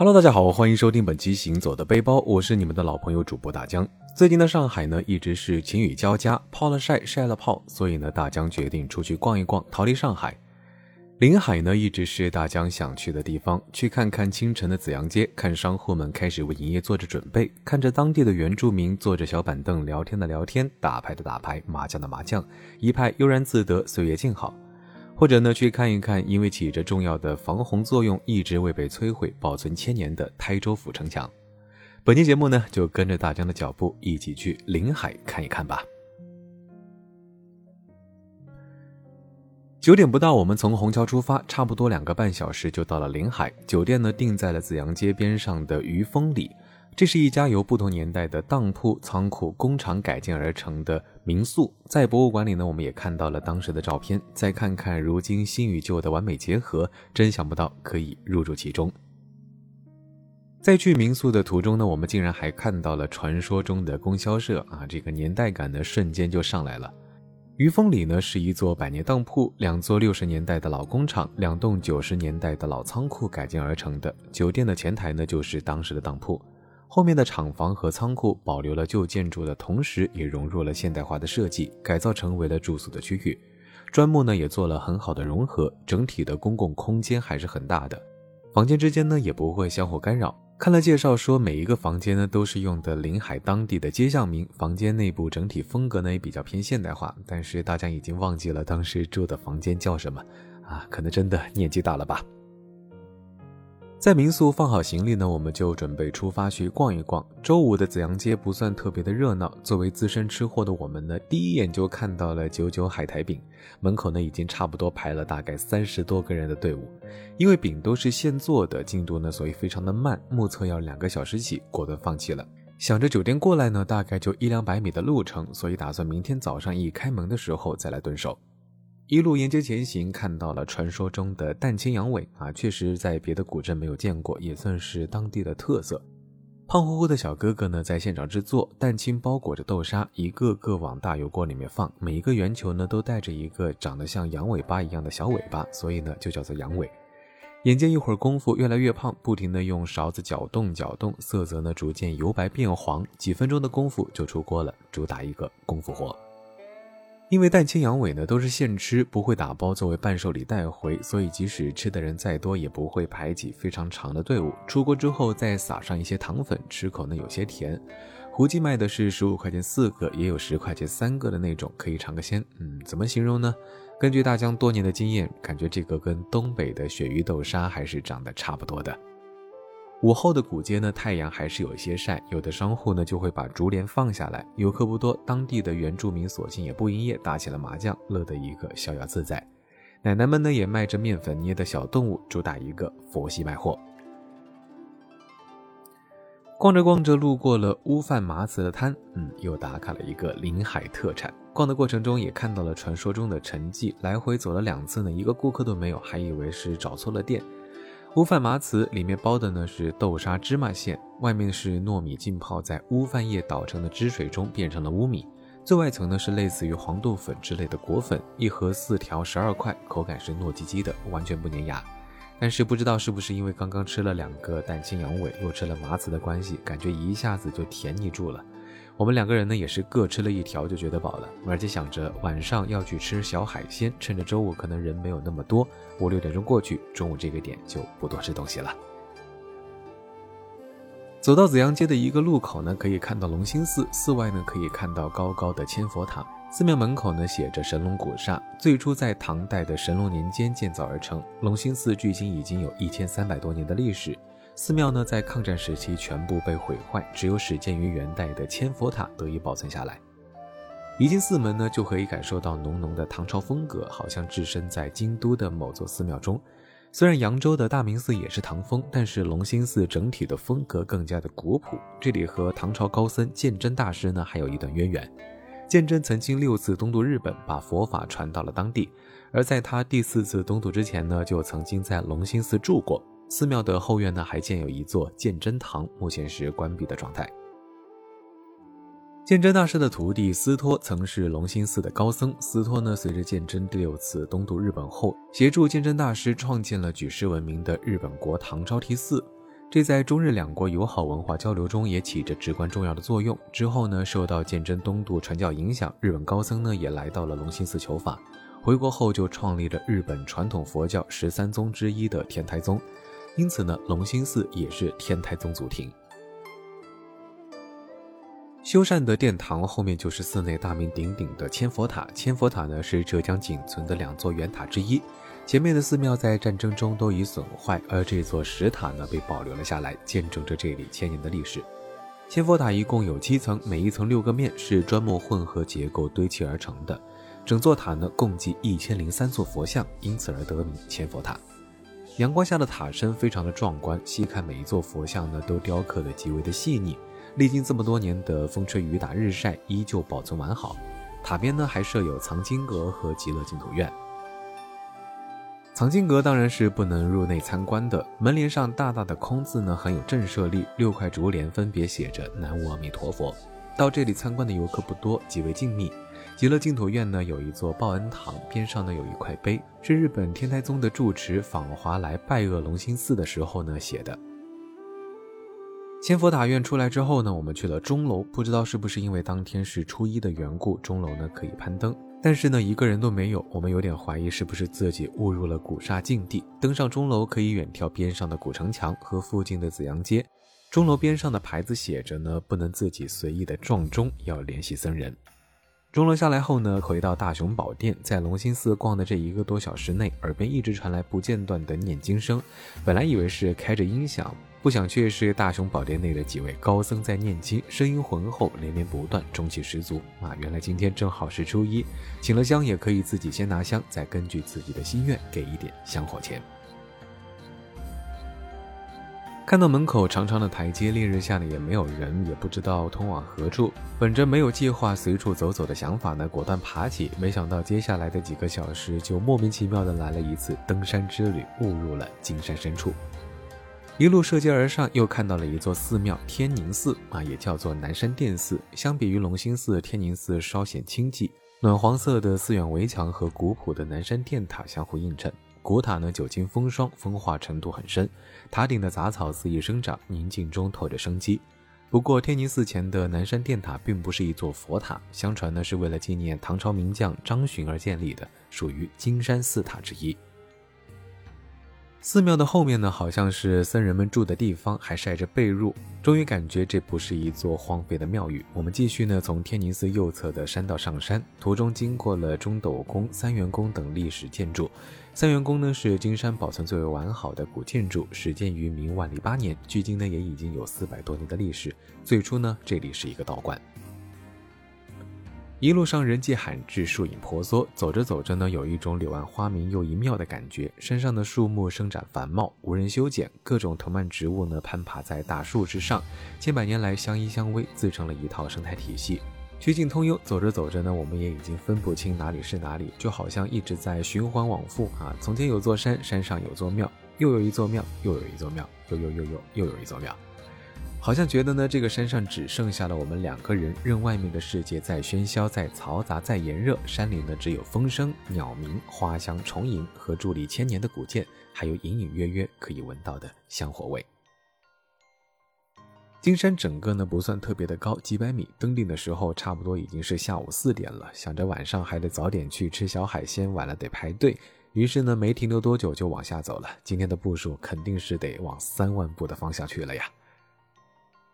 Hello，大家好，欢迎收听本期《行走的背包》，我是你们的老朋友主播大江。最近的上海呢，一直是晴雨交加，泡了晒，晒了泡，所以呢，大江决定出去逛一逛，逃离上海。临海呢，一直是大江想去的地方，去看看清晨的紫阳街，看商户们开始为营业做着准备，看着当地的原住民坐着小板凳聊天的聊天，打牌的打牌，麻将的麻将，一派悠然自得，岁月静好。或者呢，去看一看，因为起着重要的防洪作用，一直未被摧毁、保存千年的台州府城墙。本期节目呢，就跟着大江的脚步，一起去临海看一看吧。九点不到，我们从虹桥出发，差不多两个半小时就到了临海。酒店呢，定在了紫阳街边上的余丰里。这是一家由不同年代的当铺、仓库、工厂改建而成的民宿。在博物馆里呢，我们也看到了当时的照片。再看看如今新与旧的完美结合，真想不到可以入住其中。在去民宿的途中呢，我们竟然还看到了传说中的供销社啊！这个年代感呢，瞬间就上来了。余峰里呢，是一座百年当铺，两座六十年代的老工厂，两栋九十年代的老仓库改建而成的。酒店的前台呢，就是当时的当铺。后面的厂房和仓库保留了旧建筑的同时，也融入了现代化的设计，改造成为了住宿的区域。砖木呢也做了很好的融合，整体的公共空间还是很大的。房间之间呢也不会相互干扰。看了介绍说，每一个房间呢都是用的临海当地的街巷名，房间内部整体风格呢也比较偏现代化。但是大家已经忘记了当时住的房间叫什么啊？可能真的年纪大了吧。在民宿放好行李呢，我们就准备出发去逛一逛。周五的紫阳街不算特别的热闹，作为资深吃货的我们呢，第一眼就看到了九九海苔饼，门口呢已经差不多排了大概三十多个人的队伍。因为饼都是现做的，进度呢所以非常的慢，目测要两个小时起，果断放弃了。想着酒店过来呢大概就一两百米的路程，所以打算明天早上一开门的时候再来蹲守。一路沿街前行，看到了传说中的蛋清羊尾啊，确实在别的古镇没有见过，也算是当地的特色。胖乎乎的小哥哥呢，在现场制作蛋清，包裹着豆沙，一个个往大油锅里面放，每一个圆球呢，都带着一个长得像羊尾巴一样的小尾巴，所以呢，就叫做羊尾。眼见一会儿功夫越来越胖，不停的用勺子搅动搅动，色泽呢逐渐由白变黄，几分钟的功夫就出锅了，主打一个功夫活。因为蛋清羊尾呢都是现吃，不会打包作为伴手礼带回，所以即使吃的人再多，也不会排挤非常长的队伍。出锅之后再撒上一些糖粉，吃口呢有些甜。胡记卖的是十五块钱四个，也有十块钱三个的那种，可以尝个鲜。嗯，怎么形容呢？根据大江多年的经验，感觉这个跟东北的鳕鱼豆沙还是长得差不多的。午后的古街呢，太阳还是有一些晒，有的商户呢就会把竹帘放下来，游客不多，当地的原住民索性也不营业，打起了麻将，乐得一个逍遥自在。奶奶们呢也卖着面粉捏的小动物，主打一个佛系卖货。逛着逛着，路过了乌饭麻糍的摊，嗯，又打卡了一个临海特产。逛的过程中也看到了传说中的陈记，来回走了两次呢，一个顾客都没有，还以为是找错了店。乌饭麻糍里面包的呢是豆沙芝麻馅，外面是糯米浸泡在乌饭叶捣成的汁水中变成了乌米，最外层呢是类似于黄豆粉之类的果粉，一盒四条十二块，口感是糯叽叽的，完全不粘牙。但是不知道是不是因为刚刚吃了两个蛋清羊尾，又吃了麻糍的关系，感觉一下子就甜腻住了。我们两个人呢，也是各吃了一条就觉得饱了，而且想着晚上要去吃小海鲜，趁着周五可能人没有那么多，五六点钟过去，中午这个点就不多吃东西了。走到紫阳街的一个路口呢，可以看到龙兴寺，寺外呢可以看到高高的千佛塔，寺庙门口呢写着神龙古刹，最初在唐代的神龙年间建造而成。龙兴寺距今已经有一千三百多年的历史。寺庙呢，在抗战时期全部被毁坏，只有始建于元代的千佛塔得以保存下来。一进寺门呢，就可以感受到浓浓的唐朝风格，好像置身在京都的某座寺庙中。虽然扬州的大明寺也是唐风，但是龙兴寺整体的风格更加的古朴。这里和唐朝高僧鉴真大师呢，还有一段渊源。鉴真曾经六次东渡日本，把佛法传到了当地，而在他第四次东渡之前呢，就曾经在龙兴寺住过。寺庙的后院呢，还建有一座鉴真堂，目前是关闭的状态。鉴真大师的徒弟司托曾是龙兴寺的高僧。司托呢，随着鉴真第六次东渡日本后，协助鉴真大师创建了举世闻名的日本国唐招提寺。这在中日两国友好文化交流中也起着至关重要的作用。之后呢，受到鉴真东渡传教影响，日本高僧呢也来到了龙兴寺求法。回国后就创立了日本传统佛教十三宗之一的天台宗，因此呢，龙兴寺也是天台宗祖庭。修缮的殿堂后面就是寺内大名鼎鼎的千佛塔。千佛塔呢是浙江仅存的两座圆塔之一。前面的寺庙在战争中都已损坏，而这座石塔呢被保留了下来，见证着这里千年的历史。千佛塔一共有七层，每一层六个面，是砖木混合结构堆砌而成的。整座塔呢共计一千零三座佛像，因此而得名千佛塔。阳光下的塔身非常的壮观，细看每一座佛像呢都雕刻的极为的细腻。历经这么多年的风吹雨打日晒，依旧保存完好。塔边呢还设有藏经阁和极乐净土院。藏经阁当然是不能入内参观的，门帘上大大的空字呢很有震慑力，六块竹帘分别写着“南无阿弥陀佛”。到这里参观的游客不多，极为静谧。极乐净土院呢有一座报恩堂，边上呢有一块碑，是日本天台宗的住持访华来拜谒龙兴寺的时候呢写的。千佛塔院出来之后呢，我们去了钟楼。不知道是不是因为当天是初一的缘故，钟楼呢可以攀登，但是呢一个人都没有。我们有点怀疑是不是自己误入了古刹禁地。登上钟楼可以远眺边上的古城墙和附近的紫阳街。钟楼边上的牌子写着呢，不能自己随意的撞钟，要联系僧人。钟楼下来后呢，回到大雄宝殿，在龙兴寺逛的这一个多小时内，耳边一直传来不间断的念经声。本来以为是开着音响。不想却是大雄宝殿内的几位高僧在念经，声音浑厚，连绵不断，中气十足啊！原来今天正好是初一，请了香也可以自己先拿香，再根据自己的心愿给一点香火钱。看到门口长长的台阶，烈日下呢也没有人，也不知道通往何处。本着没有计划随处走走的想法呢，果断爬起。没想到接下来的几个小时，就莫名其妙的来了一次登山之旅，误入了金山深处。一路涉阶而上，又看到了一座寺庙——天宁寺啊，也叫做南山殿寺。相比于龙兴寺，天宁寺稍显清寂。暖黄色的寺院围墙和古朴的南山殿塔相互映衬。古塔呢，久经风霜，风化程度很深。塔顶的杂草肆意生长，宁静中透着生机。不过，天宁寺前的南山殿塔并不是一座佛塔，相传呢是为了纪念唐朝名将张巡而建立的，属于金山四塔之一。寺庙的后面呢，好像是僧人们住的地方，还晒着被褥。终于感觉这不是一座荒废的庙宇。我们继续呢，从天宁寺右侧的山道上山，途中经过了中斗宫、三元宫等历史建筑。三元宫呢是金山保存最为完好的古建筑，始建于明万历八年，距今呢也已经有四百多年的历史。最初呢，这里是一个道观。一路上人迹罕至，树影婆娑。走着走着呢，有一种柳暗花明又一妙的感觉。山上的树木生长繁茂，无人修剪，各种藤蔓植物呢攀爬在大树之上，千百年来相依相偎，自成了一套生态体系，曲径通幽。走着走着呢，我们也已经分不清哪里是哪里，就好像一直在循环往复啊。从前有座山，山上有座庙，又有一座庙，又有一座庙，又又又又又有一座庙。好像觉得呢，这个山上只剩下了我们两个人，任外面的世界再喧嚣、再嘈杂、再炎热，山里呢只有风声、鸟鸣、花香、虫吟和伫立千年的古剑，还有隐隐约约可以闻到的香火味。金山整个呢不算特别的高，几百米。登顶的时候差不多已经是下午四点了，想着晚上还得早点去吃小海鲜，晚了得排队，于是呢没停留多久就往下走了。今天的步数肯定是得往三万步的方向去了呀。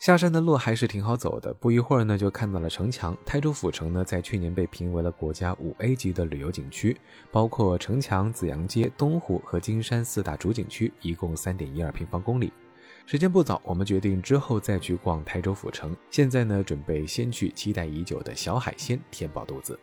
下山的路还是挺好走的，不一会儿呢，就看到了城墙。台州府城呢，在去年被评为了国家五 A 级的旅游景区，包括城墙、紫阳街、东湖和金山四大主景区，一共三点一二平方公里。时间不早，我们决定之后再去逛台州府城。现在呢，准备先去期待已久的小海鲜填饱肚子。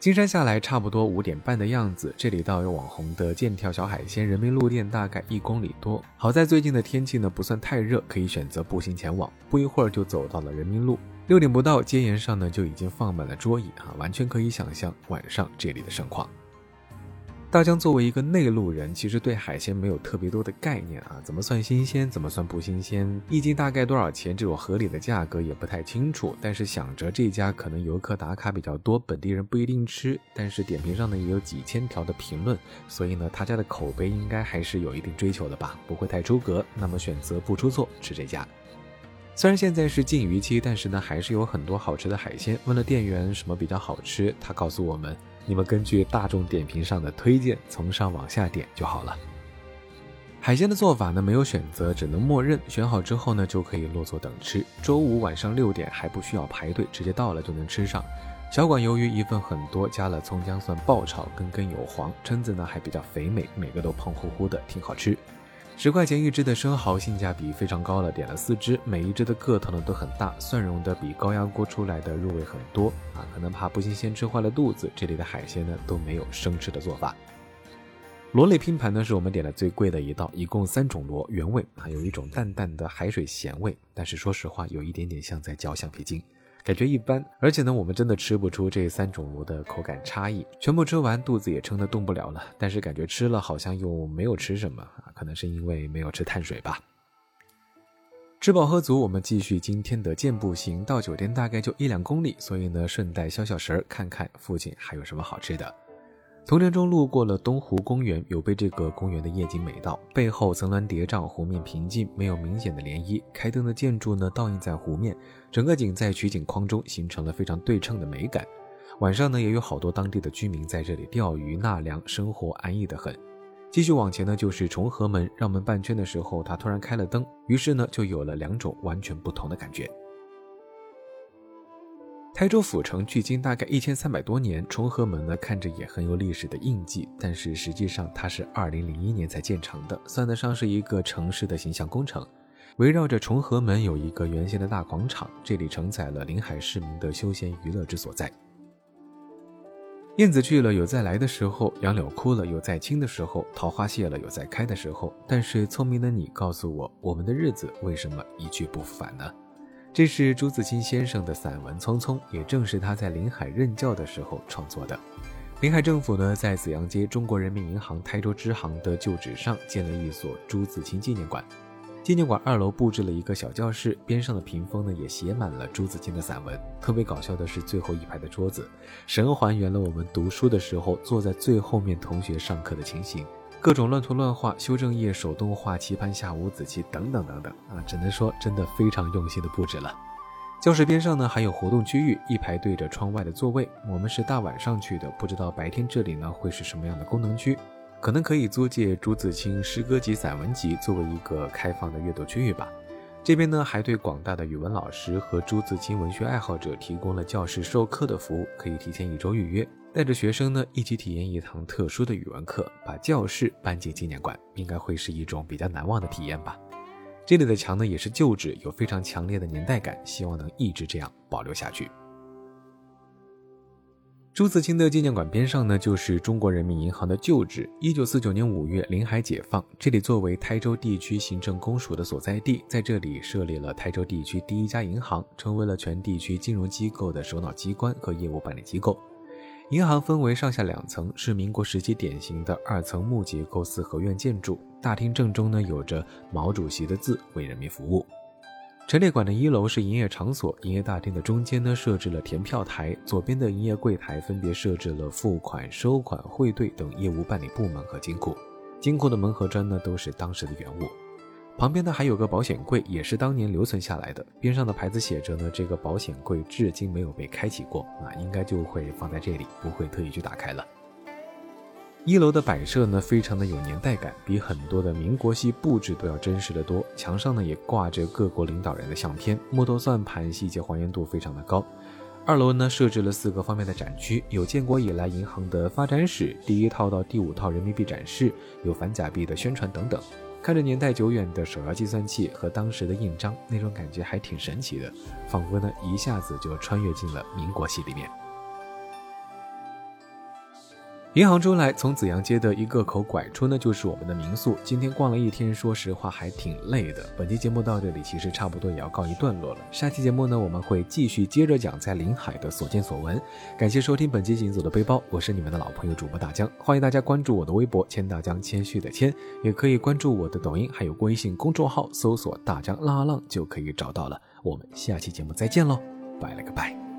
金山下来差不多五点半的样子，这里到有网红的剑跳小海鲜人民路店大概一公里多。好在最近的天气呢不算太热，可以选择步行前往。不一会儿就走到了人民路。六点不到，街沿上呢就已经放满了桌椅啊，完全可以想象晚上这里的盛况。大江作为一个内陆人，其实对海鲜没有特别多的概念啊，怎么算新鲜，怎么算不新鲜，一斤大概多少钱，这种合理的价格也不太清楚。但是想着这家可能游客打卡比较多，本地人不一定吃，但是点评上呢也有几千条的评论，所以呢他家的口碑应该还是有一定追求的吧，不会太出格。那么选择不出错，吃这家。虽然现在是禁渔期，但是呢还是有很多好吃的海鲜。问了店员什么比较好吃，他告诉我们。你们根据大众点评上的推荐，从上往下点就好了。海鲜的做法呢，没有选择，只能默认。选好之后呢，就可以落座等吃。周五晚上六点还不需要排队，直接到了就能吃上。小馆鱿鱼一份很多，加了葱姜蒜爆炒，根根有黄，蛏子呢还比较肥美，每个都胖乎乎的，挺好吃。十块钱一只的生蚝性价比非常高了，点了四只，每一只的个头呢都很大，蒜蓉的比高压锅出来的入味很多啊，可能怕不新鲜吃坏了肚子，这里的海鲜呢都没有生吃的做法。螺类拼盘呢是我们点的最贵的一道，一共三种螺，原味啊，有一种淡淡的海水咸味，但是说实话有一点点像在嚼橡皮筋。感觉一般，而且呢，我们真的吃不出这三种螺的口感差异。全部吃完，肚子也撑得动不了了，但是感觉吃了好像又没有吃什么啊，可能是因为没有吃碳水吧。吃饱喝足，我们继续今天的健步行，到酒店大概就一两公里，所以呢，顺带消消食儿，看看附近还有什么好吃的。途程中路过了东湖公园，有被这个公园的夜景美到，背后层峦叠嶂，湖面平静，没有明显的涟漪。开灯的建筑呢，倒映在湖面，整个景在取景框中形成了非常对称的美感。晚上呢，也有好多当地的居民在这里钓鱼纳凉，生活安逸得很。继续往前呢，就是重合门，绕门半圈的时候，它突然开了灯，于是呢，就有了两种完全不同的感觉。台州府城距今大概一千三百多年，重合门呢看着也很有历史的印记，但是实际上它是二零零一年才建成的，算得上是一个城市的形象工程。围绕着重合门有一个圆形的大广场，这里承载了临海市民的休闲娱乐之所在。燕子去了有再来的时候，杨柳枯了有再青的时候，桃花谢了有再开的时候。但是聪明的你告诉我，我们的日子为什么一去不复返呢？这是朱自清先生的散文《匆匆》，也正是他在临海任教的时候创作的。临海政府呢，在紫阳街中国人民银行台州支行的旧址上建了一所朱自清纪念馆。纪念馆二楼布置了一个小教室，边上的屏风呢也写满了朱自清的散文。特别搞笑的是，最后一排的桌子，神还原了我们读书的时候坐在最后面同学上课的情形。各种乱涂乱画、修正液手动画、棋盘下五子棋等等等等啊，只能说真的非常用心的布置了。教室边上呢还有活动区域，一排对着窗外的座位。我们是大晚上去的，不知道白天这里呢会是什么样的功能区，可能可以租借朱自清诗歌集、散文集作为一个开放的阅读区域吧。这边呢还对广大的语文老师和朱自清文学爱好者提供了教室授课的服务，可以提前一周预约。带着学生呢一起体验一堂特殊的语文课，把教室搬进纪念馆，应该会是一种比较难忘的体验吧。这里的墙呢也是旧址，有非常强烈的年代感，希望能一直这样保留下去。朱自清的纪念馆边上呢就是中国人民银行的旧址。一九四九年五月，临海解放，这里作为台州地区行政公署的所在地，在这里设立了台州地区第一家银行，成为了全地区金融机构的首脑机关和业务办理机构。银行分为上下两层，是民国时期典型的二层木结构四合院建筑。大厅正中呢有着毛主席的字，为人民服务。陈列馆的一楼是营业场所，营业大厅的中间呢设置了填票台，左边的营业柜台分别设置了付款、收款、汇兑等业务办理部门和金库。金库的门和砖呢都是当时的原物。旁边呢还有个保险柜，也是当年留存下来的。边上的牌子写着呢，这个保险柜至今没有被开启过啊，应该就会放在这里，不会特意去打开了。一楼的摆设呢，非常的有年代感，比很多的民国系布置都要真实的多。墙上呢也挂着各国领导人的相片，木头算盘，细节还原度非常的高。二楼呢设置了四个方面的展区，有建国以来银行的发展史，第一套到第五套人民币展示，有反假币的宣传等等。看着年代久远的手摇计算器和当时的印章，那种感觉还挺神奇的，仿佛呢一下子就穿越进了民国戏里面。银行出来，从紫阳街的一个口拐出呢，就是我们的民宿。今天逛了一天，说实话还挺累的。本期节目到这里，其实差不多也要告一段落了。下期节目呢，我们会继续接着讲在临海的所见所闻。感谢收听本期行走的背包，我是你们的老朋友主播大江，欢迎大家关注我的微博“千大江”，谦虚的谦，也可以关注我的抖音，还有微信公众号，搜索“大江拉浪”就可以找到了。我们下期节目再见喽，拜了个拜。